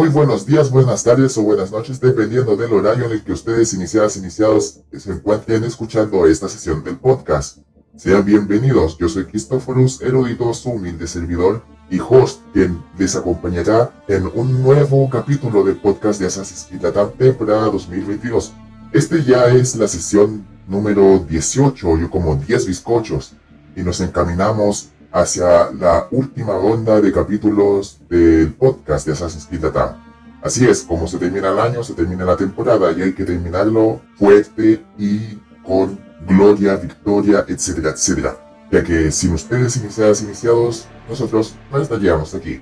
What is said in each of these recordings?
Muy buenos días, buenas tardes o buenas noches, dependiendo del horario en el que ustedes, iniciadas, iniciados, se encuentren escuchando esta sesión del podcast. Sean bienvenidos, yo soy Christophorus, erudito, su humilde servidor y host, quien les acompañará en un nuevo capítulo del podcast de Assassin's Creed Latam temporada 2022. Este ya es la sesión número 18, yo como 10 bizcochos, y nos encaminamos hacia la última ronda de capítulos del podcast de Assassin's Creed Latam. Así es, como se termina el año, se termina la temporada y hay que terminarlo fuerte y con gloria, victoria, etcétera, etcétera. Ya que sin ustedes, iniciadas, iniciados, nosotros no estaríamos aquí.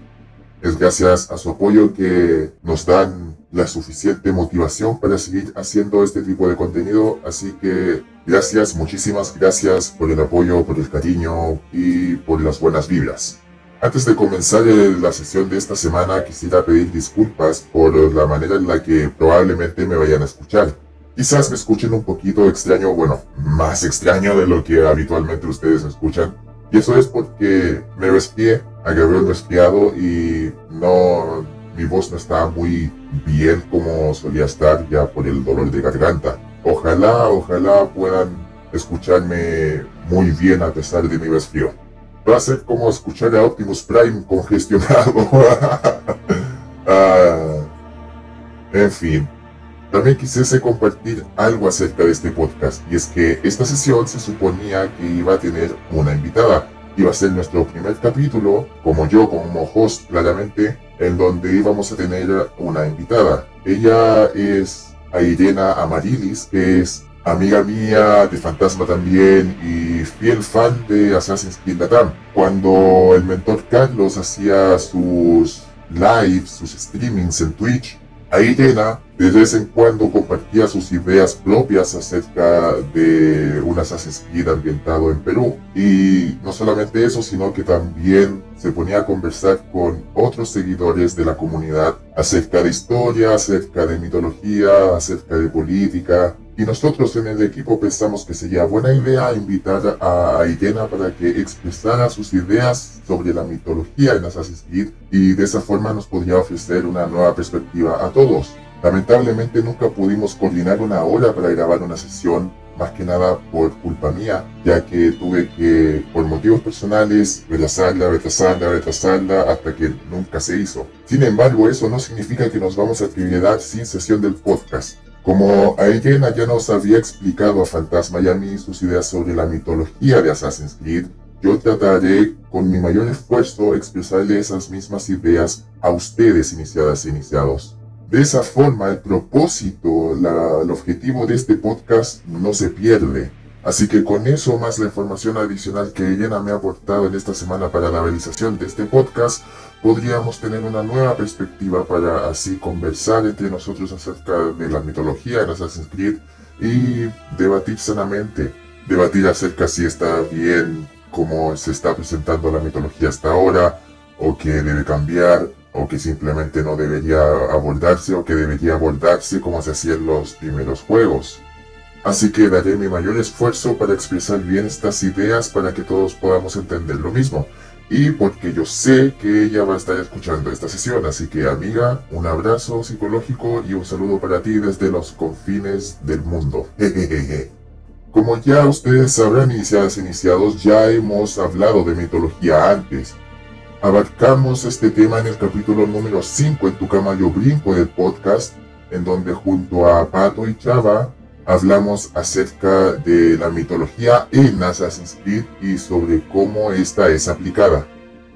Es gracias a su apoyo que nos dan la suficiente motivación para seguir haciendo este tipo de contenido. Así que gracias, muchísimas gracias por el apoyo, por el cariño y por las buenas vibras. Antes de comenzar la sesión de esta semana quisiera pedir disculpas por la manera en la que probablemente me vayan a escuchar. Quizás me escuchen un poquito extraño, bueno, más extraño de lo que habitualmente ustedes escuchan. Y eso es porque me resfrié, agarré un resfriado y no, mi voz no está muy bien como solía estar ya por el dolor de garganta. Ojalá, ojalá puedan escucharme muy bien a pesar de mi resfrío. Va a ser como escuchar a Optimus Prime congestionado. ah, en fin, también quisiese compartir algo acerca de este podcast, y es que esta sesión se suponía que iba a tener una invitada. Iba a ser nuestro primer capítulo, como yo, como host claramente, en donde íbamos a tener una invitada. Ella es Irena Amarilis, que es amiga mía de Fantasma también y fiel fan de Assassin's Creed Latam. Cuando el mentor Carlos hacía sus lives, sus streamings en Twitch, Irena de vez en cuando compartía sus ideas propias acerca de un Assassin's Creed ambientado en Perú. Y no solamente eso, sino que también se ponía a conversar con otros seguidores de la comunidad acerca de historia, acerca de mitología, acerca de política. Y nosotros en el equipo pensamos que sería buena idea invitar a Irena para que expresara sus ideas sobre la mitología en Assassin's Creed y de esa forma nos podría ofrecer una nueva perspectiva a todos. Lamentablemente nunca pudimos coordinar una hora para grabar una sesión, más que nada por culpa mía, ya que tuve que, por motivos personales, retrasarla, retrasarla, retrasarla, hasta que nunca se hizo. Sin embargo, eso no significa que nos vamos a quedar sin sesión del podcast. Como Aegena ya nos había explicado a Fantasma y a mí sus ideas sobre la mitología de Assassin's Creed, yo trataré con mi mayor esfuerzo expresarle esas mismas ideas a ustedes iniciadas e iniciados. De esa forma, el propósito, el objetivo de este podcast no se pierde. Así que con eso, más la información adicional que Elena me ha aportado en esta semana para la realización de este podcast, podríamos tener una nueva perspectiva para así conversar entre nosotros acerca de la mitología de Assassin's Creed y debatir sanamente. Debatir acerca si está bien cómo se está presentando la mitología hasta ahora, o que debe cambiar, o que simplemente no debería abordarse o que debería abordarse como se hacía en los primeros juegos. Así que daré mi mayor esfuerzo para expresar bien estas ideas para que todos podamos entender lo mismo. Y porque yo sé que ella va a estar escuchando esta sesión, así que amiga, un abrazo psicológico y un saludo para ti desde los confines del mundo. Como ya ustedes sabrán, iniciadas iniciados, ya hemos hablado de mitología antes. Abarcamos este tema en el capítulo número 5 en Tu Cama Yo Brinco del podcast, en donde junto a Pato y Chava hablamos acerca de la mitología en Assassin's Creed y sobre cómo esta es aplicada.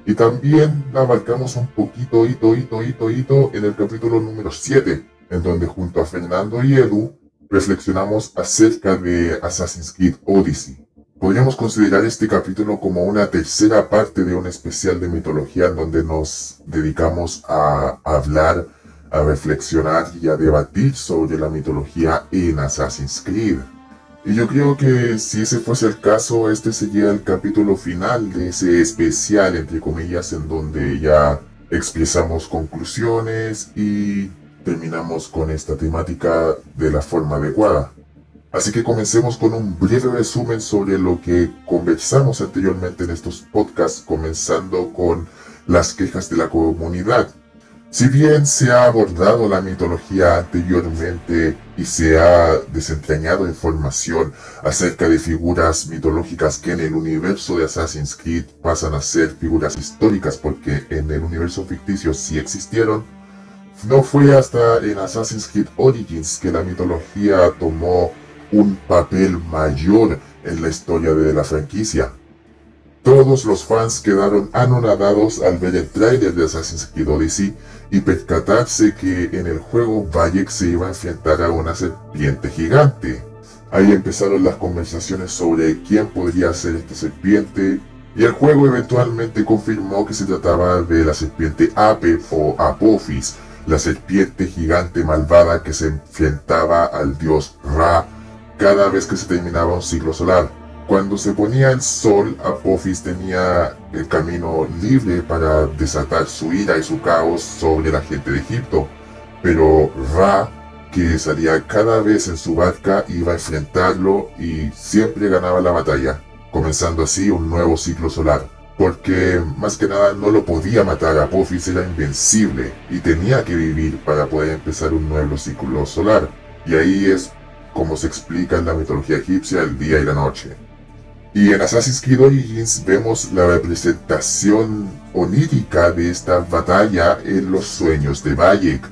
Y también la abarcamos un poquito, hito, hito, hito, hito, en el capítulo número 7, en donde junto a Fernando y Edu reflexionamos acerca de Assassin's Creed Odyssey. Podríamos considerar este capítulo como una tercera parte de un especial de mitología en donde nos dedicamos a hablar, a reflexionar y a debatir sobre la mitología en Assassin's Creed. Y yo creo que si ese fuese el caso, este sería el capítulo final de ese especial, entre comillas, en donde ya expresamos conclusiones y terminamos con esta temática de la forma adecuada. Así que comencemos con un breve resumen sobre lo que conversamos anteriormente en estos podcasts, comenzando con las quejas de la comunidad. Si bien se ha abordado la mitología anteriormente y se ha desentrañado información acerca de figuras mitológicas que en el universo de Assassin's Creed pasan a ser figuras históricas porque en el universo ficticio sí existieron, no fue hasta en Assassin's Creed Origins que la mitología tomó un papel mayor en la historia de la franquicia. Todos los fans quedaron anonadados al ver el trailer de Assassin's Creed Odyssey y percatarse que en el juego Bayek se iba a enfrentar a una serpiente gigante. Ahí empezaron las conversaciones sobre quién podría ser esta serpiente y el juego eventualmente confirmó que se trataba de la serpiente Ape o Apophis, la serpiente gigante malvada que se enfrentaba al dios Ra cada vez que se terminaba un ciclo solar. Cuando se ponía el sol, Apophis tenía el camino libre para desatar su ira y su caos sobre la gente de Egipto, pero Ra, que salía cada vez en su barca, iba a enfrentarlo y siempre ganaba la batalla, comenzando así un nuevo ciclo solar. Porque más que nada no lo podía matar, Apophis era invencible y tenía que vivir para poder empezar un nuevo ciclo solar. Y ahí es como se explica en la mitología egipcia el día y la noche. Y en Assassin's Creed Origins vemos la representación onírica de esta batalla en los sueños de Bayek.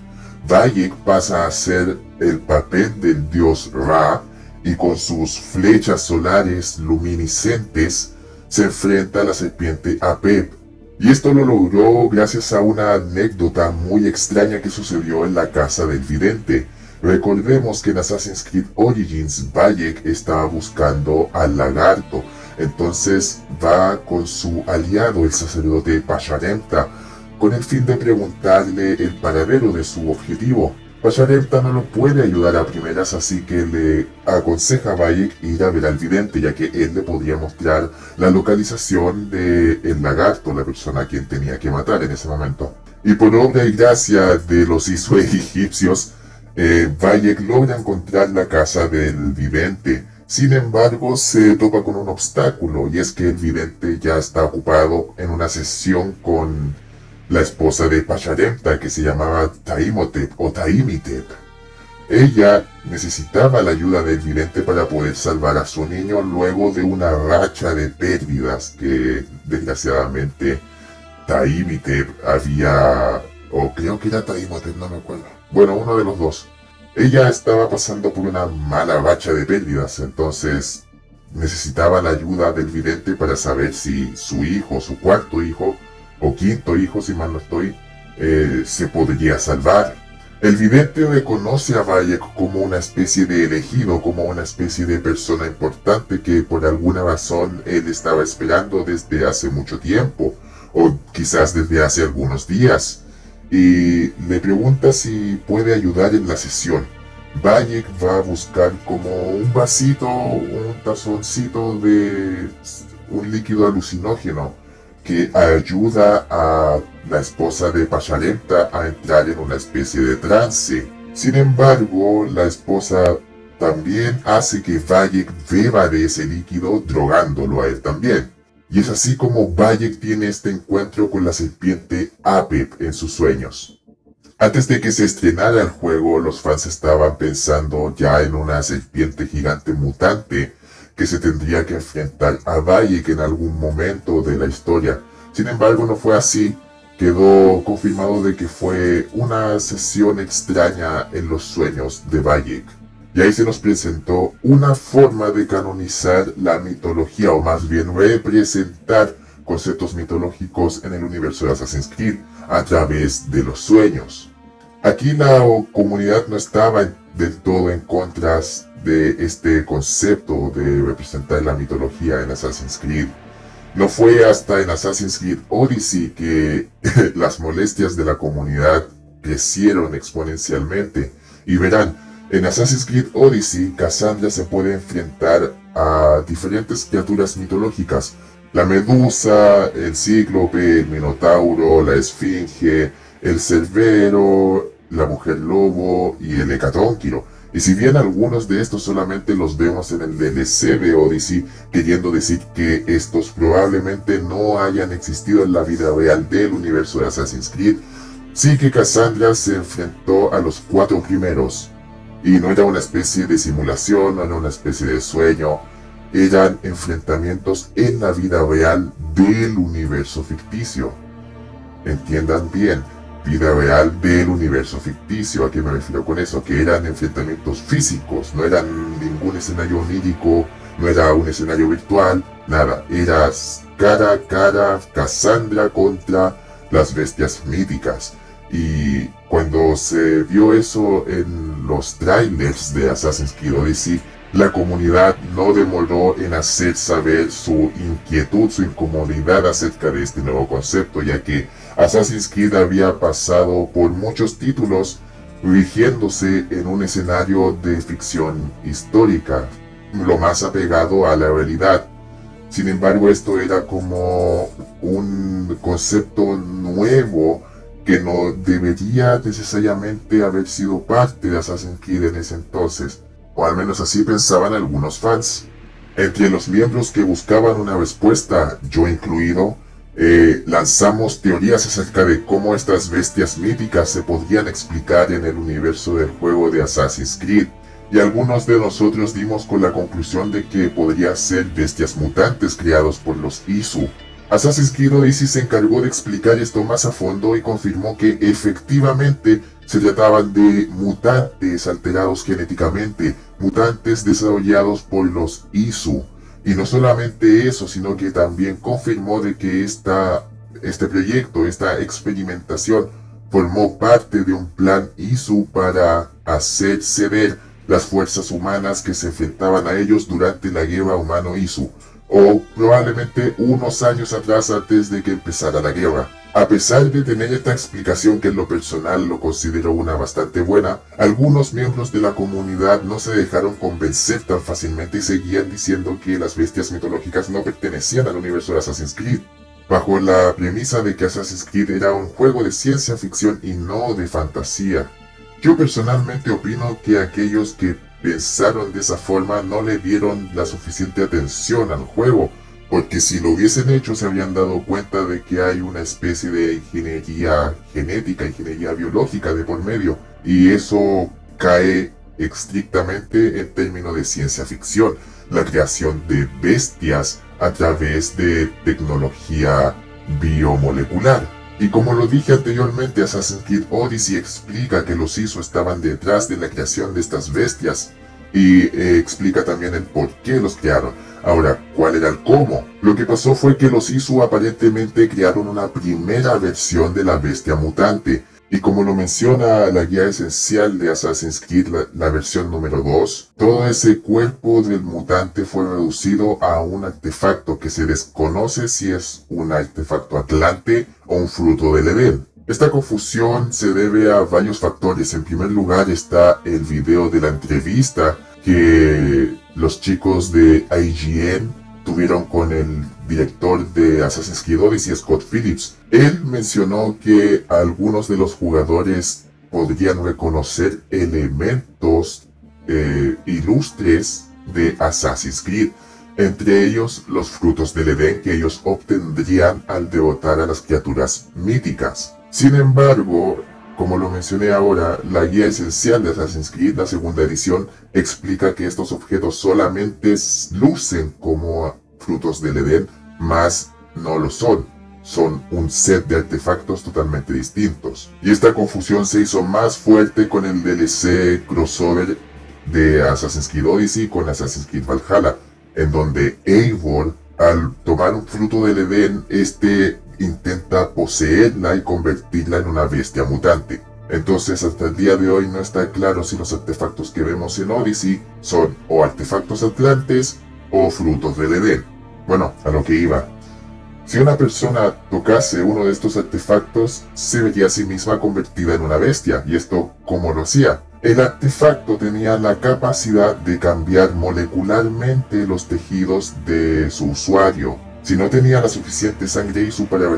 Bayek pasa a ser el papel del dios Ra y con sus flechas solares luminiscentes se enfrenta a la serpiente Apep. Y esto lo logró gracias a una anécdota muy extraña que sucedió en la casa del vidente. Recordemos que en Assassin's Creed Origins Bayek estaba buscando al lagarto, entonces va con su aliado el sacerdote Pasharemta con el fin de preguntarle el paradero de su objetivo. Pasharemta no lo puede ayudar a primeras, así que le aconseja a Bayek ir a ver al vidente, ya que él le podría mostrar la localización del el lagarto, la persona a quien tenía que matar en ese momento. Y por obra y gracia de los Isue egipcios, eh, logra encontrar la casa del vidente. Sin embargo, se topa con un obstáculo y es que el vidente ya está ocupado en una sesión con la esposa de Pacharemta que se llamaba Taimotep o Taimitep. Ella necesitaba la ayuda del vidente para poder salvar a su niño luego de una racha de pérdidas que desgraciadamente Taimitep había, o creo que era Taimotep, no me acuerdo bueno, uno de los dos. Ella estaba pasando por una mala racha de pérdidas, entonces necesitaba la ayuda del vidente para saber si su hijo, su cuarto hijo, o quinto hijo, si mal no estoy, eh, se podría salvar. El vidente reconoce a Bayek como una especie de elegido, como una especie de persona importante que por alguna razón él estaba esperando desde hace mucho tiempo, o quizás desde hace algunos días y le pregunta si puede ayudar en la sesión. Bayek va a buscar como un vasito, un tazoncito de un líquido alucinógeno que ayuda a la esposa de Pacharenta a entrar en una especie de trance. Sin embargo, la esposa también hace que Bayek beba de ese líquido drogándolo a él también. Y es así como Bayek tiene este encuentro con la serpiente Apep en sus sueños. Antes de que se estrenara el juego, los fans estaban pensando ya en una serpiente gigante mutante que se tendría que enfrentar a Bayek en algún momento de la historia. Sin embargo, no fue así. Quedó confirmado de que fue una sesión extraña en los sueños de Bayek. Y ahí se nos presentó una forma de canonizar la mitología, o más bien representar conceptos mitológicos en el universo de Assassin's Creed a través de los sueños. Aquí la comunidad no estaba del todo en contra de este concepto de representar la mitología en Assassin's Creed. No fue hasta en Assassin's Creed Odyssey que las molestias de la comunidad crecieron exponencialmente. Y verán, en Assassin's Creed Odyssey, Cassandra se puede enfrentar a diferentes criaturas mitológicas. La medusa, el cíclope, el minotauro, la esfinge, el cerbero, la mujer lobo y el hecatónquiro. Y si bien algunos de estos solamente los vemos en el DLC de Odyssey, queriendo decir que estos probablemente no hayan existido en la vida real del universo de Assassin's Creed, Sí que Cassandra se enfrentó a los cuatro primeros, y no era una especie de simulación, no era una especie de sueño, eran enfrentamientos en la vida real del universo ficticio. Entiendan bien, vida real del universo ficticio. ¿A qué me refiero con eso? Que eran enfrentamientos físicos, no eran ningún escenario onírico, no era un escenario virtual, nada. Era cara a cara Cassandra contra las bestias míticas. Y cuando se vio eso en los trailers de Assassin's Creed Odyssey, la comunidad no demoró en hacer saber su inquietud, su incomodidad acerca de este nuevo concepto, ya que Assassin's Creed había pasado por muchos títulos rigiéndose en un escenario de ficción histórica, lo más apegado a la realidad. Sin embargo, esto era como un concepto nuevo que no debería necesariamente haber sido parte de Assassin's Creed en ese entonces o al menos así pensaban algunos fans. Entre los miembros que buscaban una respuesta, yo incluido, eh, lanzamos teorías acerca de cómo estas bestias míticas se podrían explicar en el universo del juego de Assassin's Creed, y algunos de nosotros dimos con la conclusión de que podría ser bestias mutantes creados por los Isu. Assassin's Creed Odyssey se encargó de explicar esto más a fondo y confirmó que efectivamente se trataban de mutantes alterados genéticamente, mutantes desarrollados por los ISU. Y no solamente eso, sino que también confirmó de que esta, este proyecto, esta experimentación, formó parte de un plan ISU para hacer ceder las fuerzas humanas que se enfrentaban a ellos durante la guerra humano-ISU, o probablemente unos años atrás antes de que empezara la guerra. A pesar de tener esta explicación que en lo personal lo considero una bastante buena, algunos miembros de la comunidad no se dejaron convencer tan fácilmente y seguían diciendo que las bestias mitológicas no pertenecían al universo de Assassin's Creed, bajo la premisa de que Assassin's Creed era un juego de ciencia ficción y no de fantasía. Yo personalmente opino que aquellos que pensaron de esa forma no le dieron la suficiente atención al juego, porque si lo hubiesen hecho se habrían dado cuenta de que hay una especie de ingeniería genética, ingeniería biológica de por medio, y eso cae estrictamente en términos de ciencia ficción, la creación de bestias a través de tecnología biomolecular. Y como lo dije anteriormente, Assassin's Creed Odyssey explica que los ISO estaban detrás de la creación de estas bestias, y eh, explica también el por qué los crearon. Ahora, ¿cuál era el cómo? Lo que pasó fue que los Isu aparentemente crearon una primera versión de la bestia mutante, y como lo menciona la guía esencial de Assassin's Creed, la, versión número 2, todo ese cuerpo del mutante fue reducido a un artefacto que se desconoce si es un artefacto atlante o un fruto del Edén. Esta confusión se debe a varios factores. En primer lugar está el video de la entrevista que los chicos de IGN tuvieron con el director de Assassin's Creed Odyssey, Scott Phillips. Él mencionó que algunos de los jugadores podrían reconocer elementos eh, ilustres de Assassin's Creed, entre ellos los frutos del Edén que ellos obtendrían al derrotar a las criaturas míticas. Sin embargo, como lo mencioné ahora, la guía esencial de Assassin's Creed, la segunda edición, explica que estos objetos solamente lucen como frutos del Edén, mas no lo son. Son un set de artefactos totalmente distintos. Y esta confusión se hizo más fuerte con el DLC crossover de Assassin's Creed Odyssey con Assassin's Creed Valhalla, en donde Eivor, al tomar un fruto del Edén, este intenta poseerla y convertirla en una bestia mutante. Entonces hasta el día de hoy no está claro si los artefactos que vemos en Odyssey son o artefactos atlantes o frutos del Edén. Bueno, a lo que iba. Si una persona tocase uno de estos artefactos, se vería a sí misma convertida en una bestia. ¿Y esto cómo lo hacía? El artefacto tenía la capacidad de cambiar molecularmente los tejidos de su usuario, si no tenía la suficiente sangre ISU para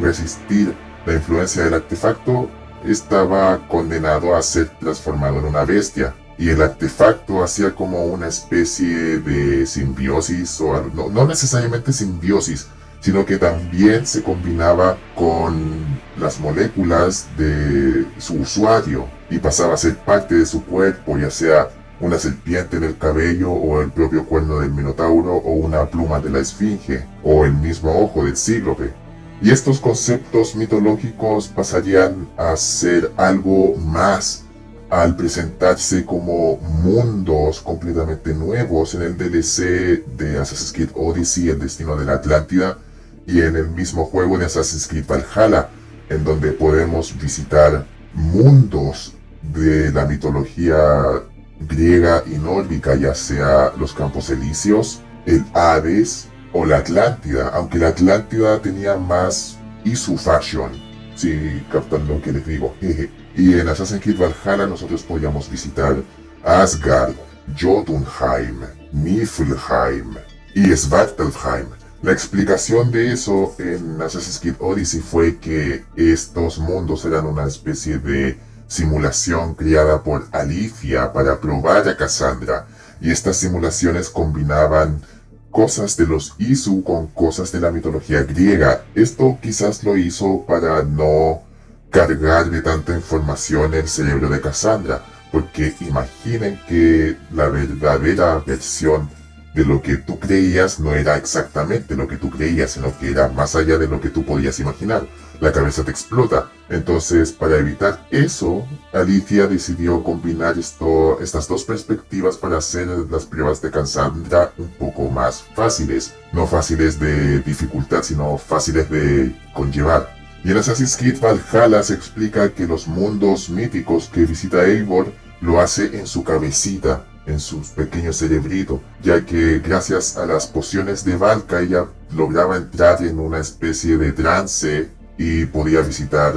resistir la influencia del artefacto, estaba condenado a ser transformado en una bestia. Y el artefacto hacía como una especie de simbiosis, o no, no necesariamente simbiosis, sino que también se combinaba con las moléculas de su usuario y pasaba a ser parte de su cuerpo, ya sea una serpiente en el cabello o el propio cuerno del minotauro o una pluma de la esfinge o el mismo ojo del cíclope. Y estos conceptos mitológicos pasarían a ser algo más al presentarse como mundos completamente nuevos en el DLC de Assassin's Creed Odyssey, el destino de la Atlántida, y en el mismo juego de Assassin's Creed Valhalla, en donde podemos visitar mundos de la mitología griega y nórdica, ya sea los campos elíseos, el Hades o la Atlántida, aunque la Atlántida tenía más Isu Fashion, si captan lo que les digo. y en Assassin's Creed Valhalla nosotros podíamos visitar Asgard, Jotunheim, Niflheim y Svartalfheim. La explicación de eso en Assassin's Creed Odyssey fue que estos mundos eran una especie de simulación creada por Alicia para probar a Cassandra, y estas simulaciones combinaban cosas de los Isu con cosas de la mitología griega. Esto quizás lo hizo para no cargar de tanta información el cerebro de Cassandra, porque imaginen que la verdadera versión de lo que tú creías no era exactamente lo que tú creías, sino que era más allá de lo que tú podías imaginar. La cabeza te explota. Entonces, para evitar eso, Alicia decidió combinar estas dos perspectivas para hacer las pruebas de Cassandra un poco más fáciles. No fáciles de dificultad, sino fáciles de conllevar. Y en Assassin's Creed Valhalla se explica que los mundos míticos que visita Eivor lo hace en su cabecita, en su pequeño cerebrito, ya que gracias a las pociones de Valka ella lograba entrar en una especie de trance y podía visitar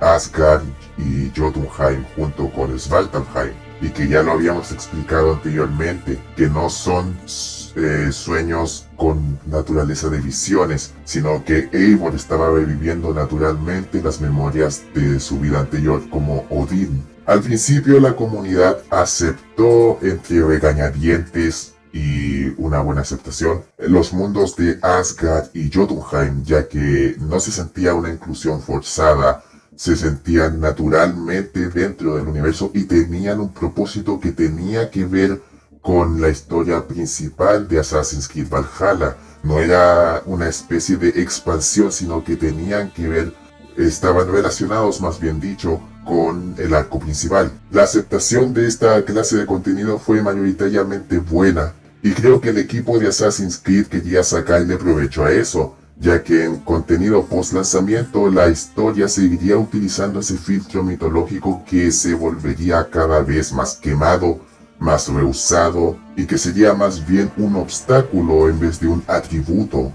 Asgard y Jotunheim junto con Svartalfheim y que ya lo habíamos explicado anteriormente, que no son eh, sueños con naturaleza de visiones, sino que Eivor estaba reviviendo naturalmente las memorias de su vida anterior como Odín. Al principio la comunidad aceptó entre regañadientes y una buena aceptación los mundos de Asgard y Jotunheim, ya que no se sentía una inclusión forzada, se sentían naturalmente dentro del universo y tenían un propósito que tenía que ver con la historia principal de Assassin's Creed Valhalla. No era una especie de expansión, sino que tenían que ver, estaban relacionados más bien dicho, con el arco principal. La aceptación de esta clase de contenido fue mayoritariamente buena, y creo que el equipo de Assassin's Creed quería sacarle provecho a eso, ya que en contenido post lanzamiento la historia seguiría utilizando ese filtro mitológico que se volvería cada vez más quemado, más rehusado y que sería más bien un obstáculo en vez de un atributo.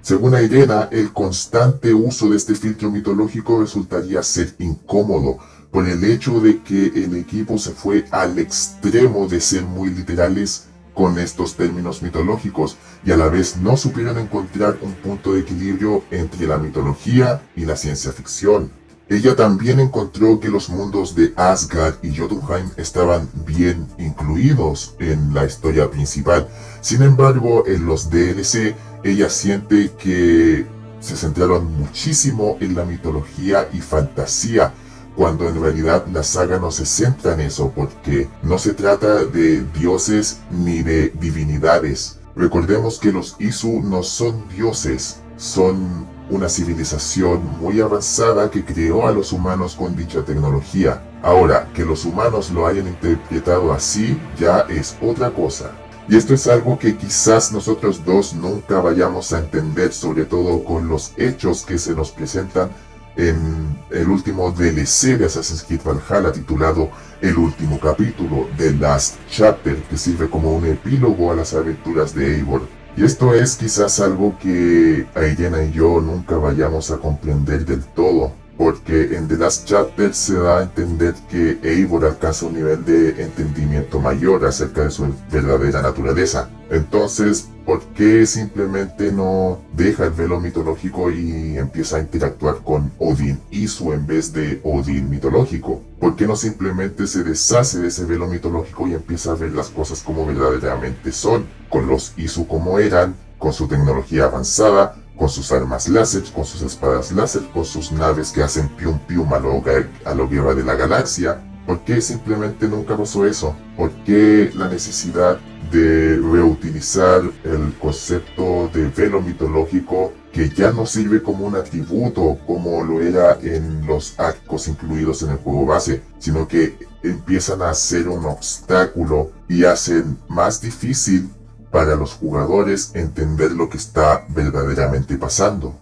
Según Irena, el constante uso de este filtro mitológico resultaría ser incómodo, por el hecho de que el equipo se fue al extremo de ser muy literales con estos términos mitológicos y a la vez no supieron encontrar un punto de equilibrio entre la mitología y la ciencia ficción. Ella también encontró que los mundos de Asgard y Jotunheim estaban bien incluidos en la historia principal. Sin embargo, en los DLC, ella siente que se centraron muchísimo en la mitología y fantasía cuando en realidad la saga no se centra en eso porque no se trata de dioses ni de divinidades. Recordemos que los Isu no son dioses, son una civilización muy avanzada que creó a los humanos con dicha tecnología. Ahora, que los humanos lo hayan interpretado así ya es otra cosa. Y esto es algo que quizás nosotros dos nunca vayamos a entender, sobre todo con los hechos que se nos presentan en el último DLC de Assassin's Creed Valhalla titulado El último capítulo, The Last Chapter, que sirve como un epílogo a las aventuras de Eivor. Y esto es quizás algo que Aidena y yo nunca vayamos a comprender del todo, porque en The Last Chapter se da a entender que Eivor alcanza un nivel de entendimiento mayor acerca de su verdadera naturaleza. Entonces, ¿por qué simplemente no deja el velo mitológico y empieza a interactuar con Odin Isu en vez de Odin mitológico? ¿Por qué no simplemente se deshace de ese velo mitológico y empieza a ver las cosas como verdaderamente son? Con los Isu como eran, con su tecnología avanzada, con sus armas láser, con sus espadas láser, con sus naves que hacen pium pium a lo, a lo guerra de la galaxia. ¿Por qué simplemente nunca pasó eso? ¿Por qué la necesidad de reutilizar el concepto de velo mitológico que ya no sirve como un atributo como lo era en los arcos incluidos en el juego base, sino que empiezan a ser un obstáculo y hacen más difícil para los jugadores entender lo que está verdaderamente pasando.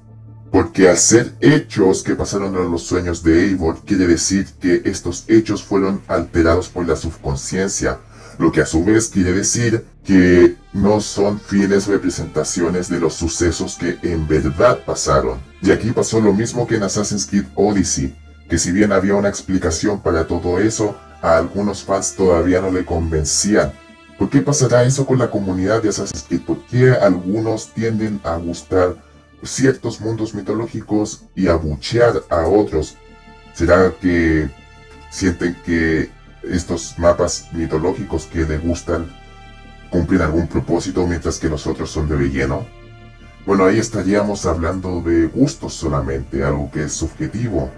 Porque al ser hechos que pasaron a los sueños de Eivor, quiere decir que estos hechos fueron alterados por la subconsciencia, lo que a su vez quiere decir que no son fieles representaciones de los sucesos que en verdad pasaron. Y aquí pasó lo mismo que en Assassin's Creed Odyssey, que si bien había una explicación para todo eso, a algunos fans todavía no le convencían, ¿Por qué pasará eso con la comunidad de Assassin's Creed? ¿Por qué algunos tienden a gustar ciertos mundos mitológicos y a buchear a otros? ¿Será que sienten que estos mapas mitológicos que les gustan cumplen algún propósito mientras que los otros son de relleno? Bueno, ahí estaríamos hablando de gustos solamente, algo que es subjetivo.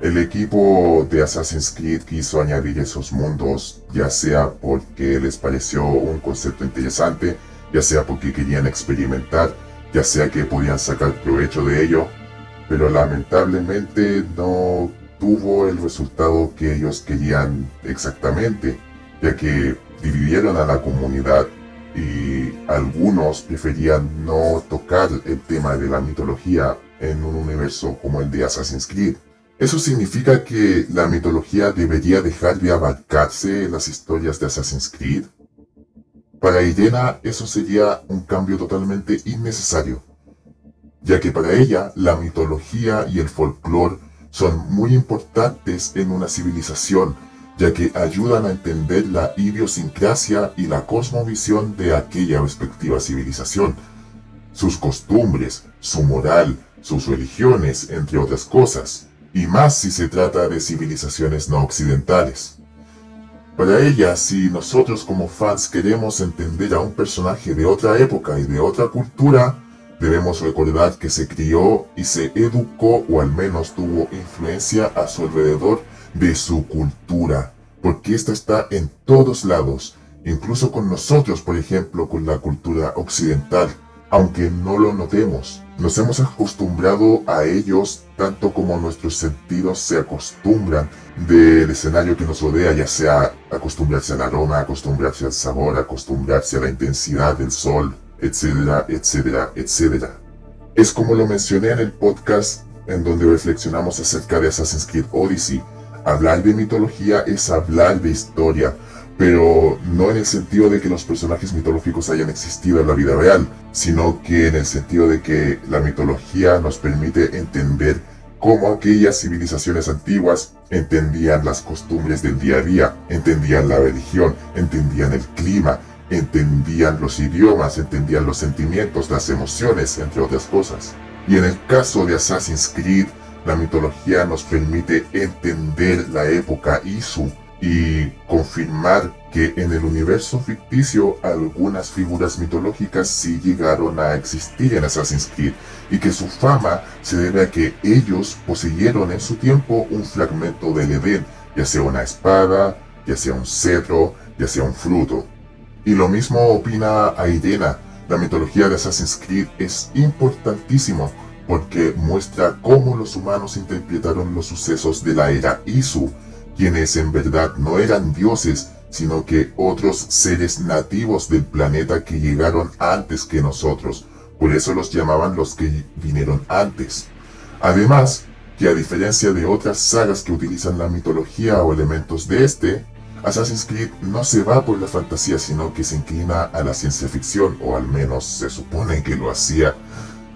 El equipo de Assassin's Creed quiso añadir esos mundos, ya sea porque les pareció un concepto interesante, ya sea porque querían experimentar, ya sea que podían sacar provecho de ello, pero lamentablemente no tuvo el resultado que ellos querían exactamente, ya que dividieron a la comunidad y algunos preferían no tocar el tema de la mitología en un universo como el de Assassin's Creed. Eso significa que la mitología debería dejar de abarcarse en las historias de Assassin's Creed. Para Irena eso sería un cambio totalmente innecesario, ya que para ella la mitología y el folclore son muy importantes en una civilización, ya que ayudan a entender la idiosincrasia y la cosmovisión de aquella respectiva civilización, sus costumbres, su moral, sus religiones, entre otras cosas y más si se trata de civilizaciones no occidentales. Para ella, si nosotros como fans queremos entender a un personaje de otra época y de otra cultura, debemos recordar que se crió y se educó o al menos tuvo influencia a su alrededor de su cultura, porque esta está en todos lados, incluso con nosotros, por ejemplo, con la cultura occidental, aunque no lo notemos. Nos hemos acostumbrado a ellos tanto como nuestros sentidos se acostumbran del escenario que nos rodea, ya sea acostumbrarse al aroma, acostumbrarse al sabor, acostumbrarse a la intensidad del sol, etcétera, etcétera, etcétera. Es como lo mencioné en el podcast en donde reflexionamos acerca de Assassin's Creed Odyssey. Hablar de mitología es hablar de historia, pero no en el sentido de que los personajes mitológicos hayan existido en la vida real, sino que en el sentido de que la mitología nos permite entender cómo aquellas civilizaciones antiguas entendían las costumbres del día a día, entendían la religión, entendían el clima, entendían los idiomas, entendían los sentimientos, las emociones, entre otras cosas. Y en el caso de Assassin's Creed, la mitología nos permite entender la época Isu, y confirmar que en el universo ficticio algunas figuras mitológicas sí llegaron a existir en Assassin's Creed y que su fama se debe a que ellos poseyeron en su tiempo un fragmento del Edén, ya sea una espada, ya sea un cetro, ya sea un fruto. Y lo mismo opina Aidena, la mitología de Assassin's Creed es importantísimo porque muestra cómo los humanos interpretaron los sucesos de la era Isu quienes en verdad no eran dioses, sino que otros seres nativos del planeta que llegaron antes que nosotros. Por eso los llamaban los que vinieron antes. Además, que a diferencia de otras sagas que utilizan la mitología o elementos de este, Assassin's Creed no se va por la fantasía, sino que se inclina a la ciencia ficción, o al menos se supone que lo hacía.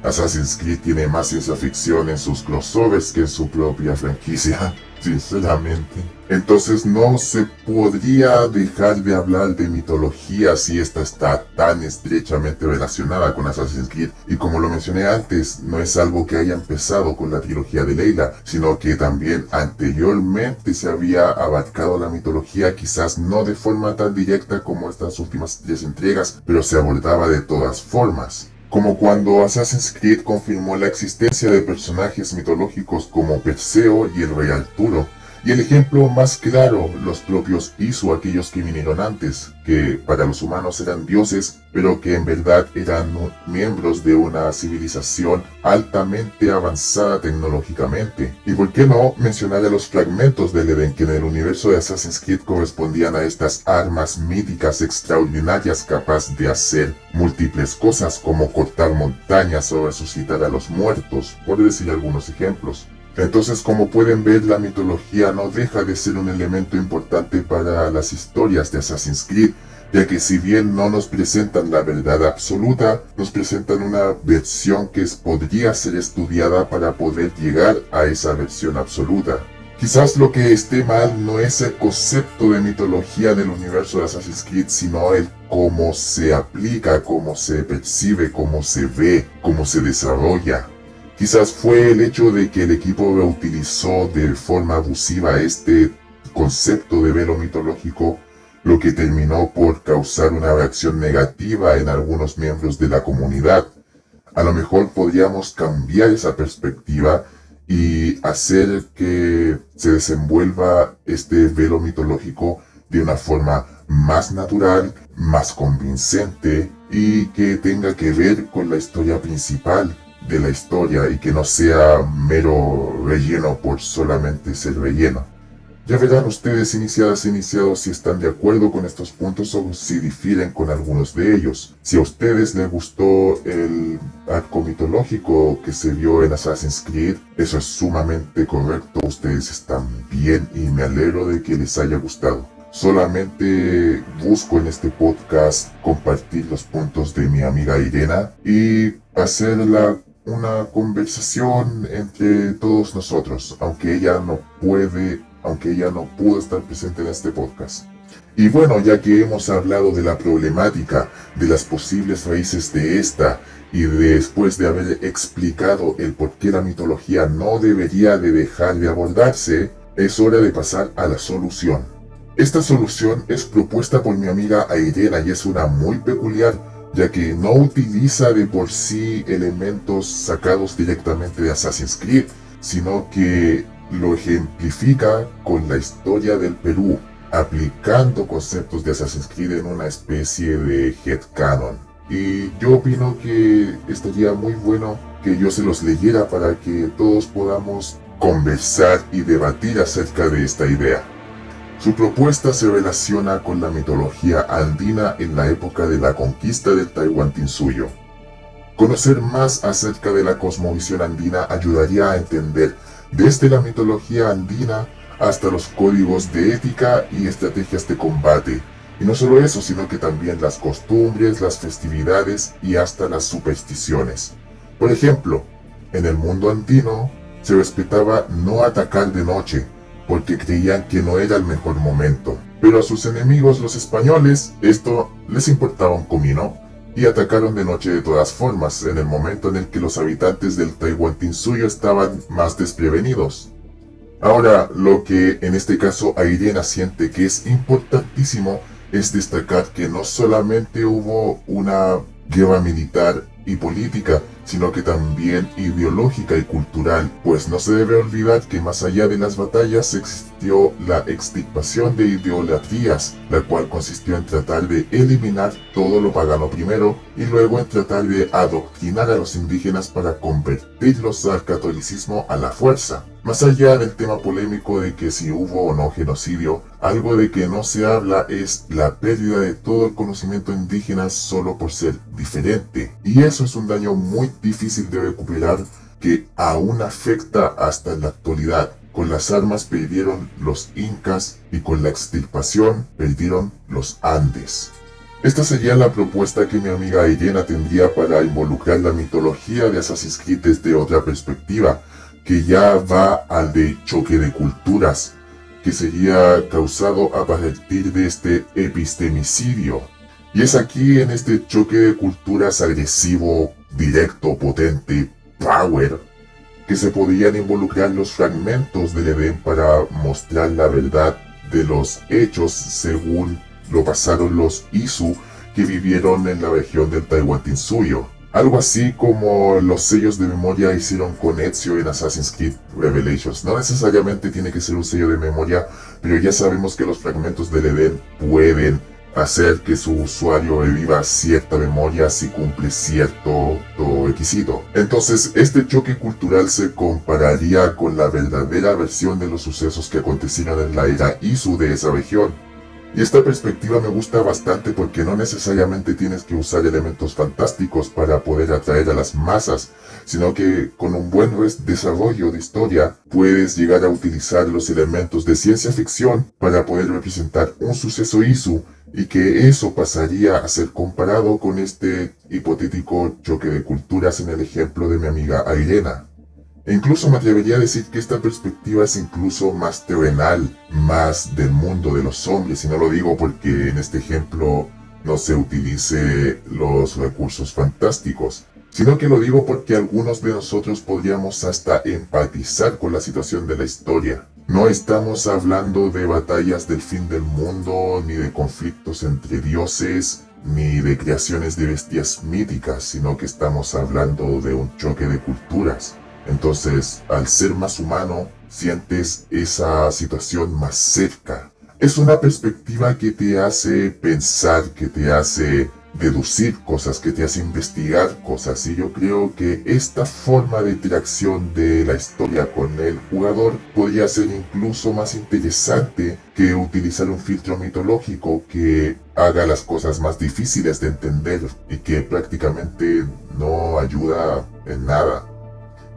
Assassin's Creed tiene más ciencia ficción en sus crossovers que en su propia franquicia sinceramente. Entonces no se podría dejar de hablar de mitología si esta está tan estrechamente relacionada con Assassin's Creed. Y como lo mencioné antes, no es algo que haya empezado con la trilogía de Leila, sino que también anteriormente se había abarcado la mitología, quizás no de forma tan directa como estas últimas tres entregas, pero se abordaba de todas formas. Como cuando Assassin's Creed confirmó la existencia de personajes mitológicos como Perseo y el rey Arturo, y el ejemplo más claro, los propios Isu, aquellos que vinieron antes, que para los humanos eran dioses, pero que en verdad eran miembros de una civilización altamente avanzada tecnológicamente. Y por qué no mencionar a los fragmentos del Edén que en el universo de Assassin's Creed correspondían a estas armas míticas extraordinarias capaces de hacer múltiples cosas como cortar montañas o resucitar a los muertos, por decir algunos ejemplos. Entonces, como pueden ver, la mitología no deja de ser un elemento importante para las historias de Assassin's Creed, ya que si bien no nos presentan la verdad absoluta, nos presentan una versión que podría ser estudiada para poder llegar a esa versión absoluta. Quizás lo que esté mal no es el concepto de mitología del universo de Assassin's Creed, sino el cómo se aplica, cómo se percibe, cómo se ve, cómo se desarrolla. Quizás fue el hecho de que el equipo utilizó de forma abusiva este concepto de velo mitológico lo que terminó por causar una reacción negativa en algunos miembros de la comunidad. A lo mejor podríamos cambiar esa perspectiva y hacer que se desenvuelva este velo mitológico de una forma más natural, más convincente y que tenga que ver con la historia principal de la historia y que no sea mero relleno por solamente ser relleno. Ya verán ustedes iniciadas e iniciados si están de acuerdo con estos puntos o si difieren con algunos de ellos. Si a ustedes les gustó el arco mitológico que se vio en Assassin's Creed, eso es sumamente correcto, ustedes están bien y me alegro de que les haya gustado. Solamente busco en este podcast compartir los puntos de mi amiga Irena y hacerla una conversación entre todos nosotros, aunque ella no puede, aunque ella no pudo estar presente en este podcast. Y bueno, ya que hemos hablado de la problemática, de las posibles raíces de esta, y después de haber explicado el por qué la mitología no debería de dejar de abordarse, es hora de pasar a la solución. Esta solución es propuesta por mi amiga Airena y es una muy peculiar ya que no utiliza de por sí elementos sacados directamente de Assassin's Creed, sino que lo ejemplifica con la historia del Perú, aplicando conceptos de Assassin's Creed en una especie de headcanon. Y yo opino que estaría muy bueno que yo se los leyera para que todos podamos conversar y debatir acerca de esta idea. Su propuesta se relaciona con la mitología andina en la época de la conquista del Taiwán-Tinsuyo. Conocer más acerca de la cosmovisión andina ayudaría a entender desde la mitología andina hasta los códigos de ética y estrategias de combate. Y no solo eso, sino que también las costumbres, las festividades y hasta las supersticiones. Por ejemplo, en el mundo andino se respetaba no atacar de noche, porque creían que no era el mejor momento. Pero a sus enemigos los españoles esto les importaba un comino y atacaron de noche de todas formas en el momento en el que los habitantes del Tinsuyo estaban más desprevenidos. Ahora, lo que en este caso Irena siente que es importantísimo es destacar que no solamente hubo una guerra militar y política, sino que también ideológica y cultural, pues no se debe olvidar que más allá de las batallas existió la extirpación de idolatrías, la cual consistió en tratar de eliminar todo lo pagano primero y luego en tratar de adoctrinar a los indígenas para convertirlos al catolicismo a la fuerza. Más allá del tema polémico de que si hubo o no genocidio, algo de que no se habla es la pérdida de todo el conocimiento indígena solo por ser diferente. Y eso es un daño muy difícil de recuperar que aún afecta hasta la actualidad. Con las armas perdieron los incas y con la extirpación perdieron los andes. Esta sería la propuesta que mi amiga Irena tendría para involucrar la mitología de Assassin's Creed desde otra perspectiva, que ya va al de choque de culturas, que sería causado a partir de este epistemicidio. Y es aquí en este choque de culturas agresivo, directo, potente, power, que se podían involucrar los fragmentos del Edén para mostrar la verdad de los hechos según lo pasaron los Isu que vivieron en la región del Taiwán Tinsuyo. Algo así como los sellos de memoria hicieron con Ezio en Assassin's Creed Revelations. No necesariamente tiene que ser un sello de memoria, pero ya sabemos que los fragmentos del Edén pueden hacer que su usuario reviva cierta memoria si cumple cierto requisito. Entonces, este choque cultural se compararía con la verdadera versión de los sucesos que acontecieron en la era Isu de esa región. Y esta perspectiva me gusta bastante porque no necesariamente tienes que usar elementos fantásticos para poder atraer a las masas, sino que con un buen desarrollo de historia puedes llegar a utilizar los elementos de ciencia ficción para poder representar un suceso ISU y que eso pasaría a ser comparado con este hipotético choque de culturas en el ejemplo de mi amiga Airena. E incluso me atrevería a decir que esta perspectiva es incluso más terrenal, más del mundo de los hombres, y no lo digo porque en este ejemplo no se utilice los recursos fantásticos, sino que lo digo porque algunos de nosotros podríamos hasta empatizar con la situación de la historia. No estamos hablando de batallas del fin del mundo, ni de conflictos entre dioses, ni de creaciones de bestias míticas, sino que estamos hablando de un choque de culturas. Entonces, al ser más humano, sientes esa situación más cerca. Es una perspectiva que te hace pensar, que te hace deducir cosas, que te hace investigar cosas. Y yo creo que esta forma de interacción de la historia con el jugador podría ser incluso más interesante que utilizar un filtro mitológico que haga las cosas más difíciles de entender y que prácticamente no ayuda en nada.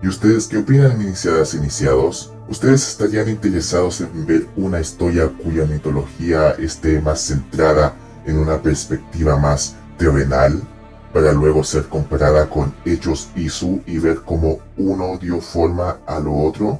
¿Y ustedes qué opinan, iniciadas iniciados? ¿Ustedes estarían interesados en ver una historia cuya mitología esté más centrada en una perspectiva más terrenal, para luego ser comparada con hechos Isu y ver cómo uno dio forma a lo otro?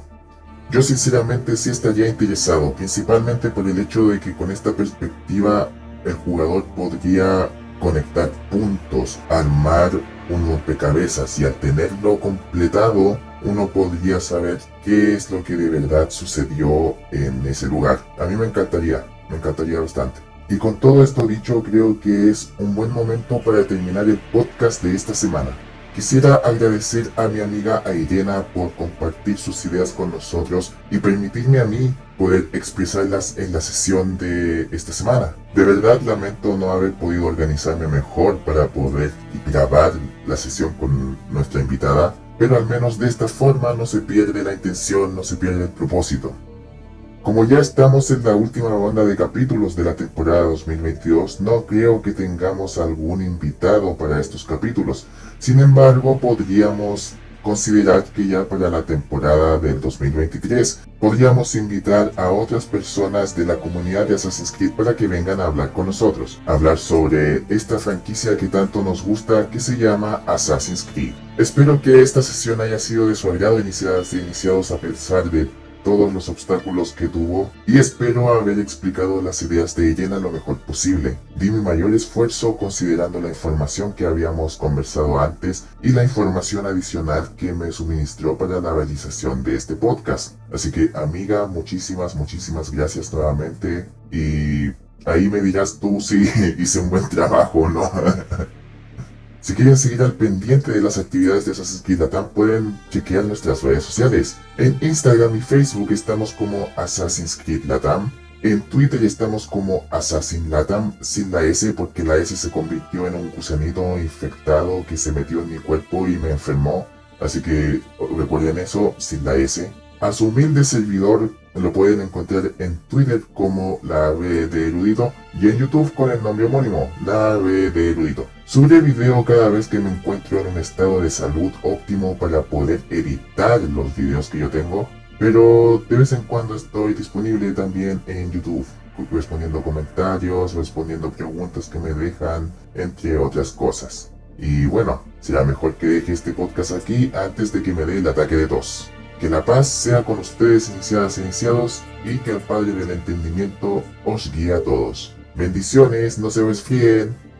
Yo sinceramente sí estaría interesado, principalmente por el hecho de que con esta perspectiva el jugador podría conectar puntos, armar un rompecabezas y al tenerlo completado uno podría saber qué es lo que de verdad sucedió en ese lugar. A mí me encantaría, me encantaría bastante. Y con todo esto dicho, creo que es un buen momento para terminar el podcast de esta semana. Quisiera agradecer a mi amiga Airena por compartir sus ideas con nosotros y permitirme a mí poder expresarlas en la sesión de esta semana. De verdad lamento no haber podido organizarme mejor para poder grabar la sesión con nuestra invitada, pero al menos de esta forma no se pierde la intención, no se pierde el propósito. Como ya estamos en la última ronda de capítulos de la temporada 2022, no creo que tengamos algún invitado para estos capítulos. Sin embargo, podríamos considerar que ya para la temporada del 2023 podríamos invitar a otras personas de la comunidad de Assassin's Creed para que vengan a hablar con nosotros, hablar sobre esta franquicia que tanto nos gusta que se llama Assassin's Creed. Espero que esta sesión haya sido de su agrado iniciadas e iniciados a pesar de todos los obstáculos que tuvo y espero haber explicado las ideas de Elena lo mejor posible. Di mi mayor esfuerzo considerando la información que habíamos conversado antes y la información adicional que me suministró para la realización de este podcast. Así que amiga, muchísimas, muchísimas gracias nuevamente y ahí me dirás tú si hice un buen trabajo no. Si quieren seguir al pendiente de las actividades de Assassin's Creed Latam, pueden chequear nuestras redes sociales. En Instagram y Facebook estamos como Assassin's Creed Latam. En Twitter estamos como Assassin Latam sin la S porque la S se convirtió en un gusanito infectado que se metió en mi cuerpo y me enfermó. Así que recuerden eso sin la S. A su humilde servidor lo pueden encontrar en Twitter como la B Erudito y en YouTube con el nombre homónimo, la B de Erudito. Subiré video cada vez que me encuentro en un estado de salud óptimo para poder editar los videos que yo tengo, pero de vez en cuando estoy disponible también en YouTube, respondiendo comentarios, respondiendo preguntas que me dejan, entre otras cosas. Y bueno, será mejor que deje este podcast aquí antes de que me dé el ataque de tos. Que la paz sea con ustedes iniciadas e iniciados y que el Padre del Entendimiento os guíe a todos. Bendiciones, no se resfríen.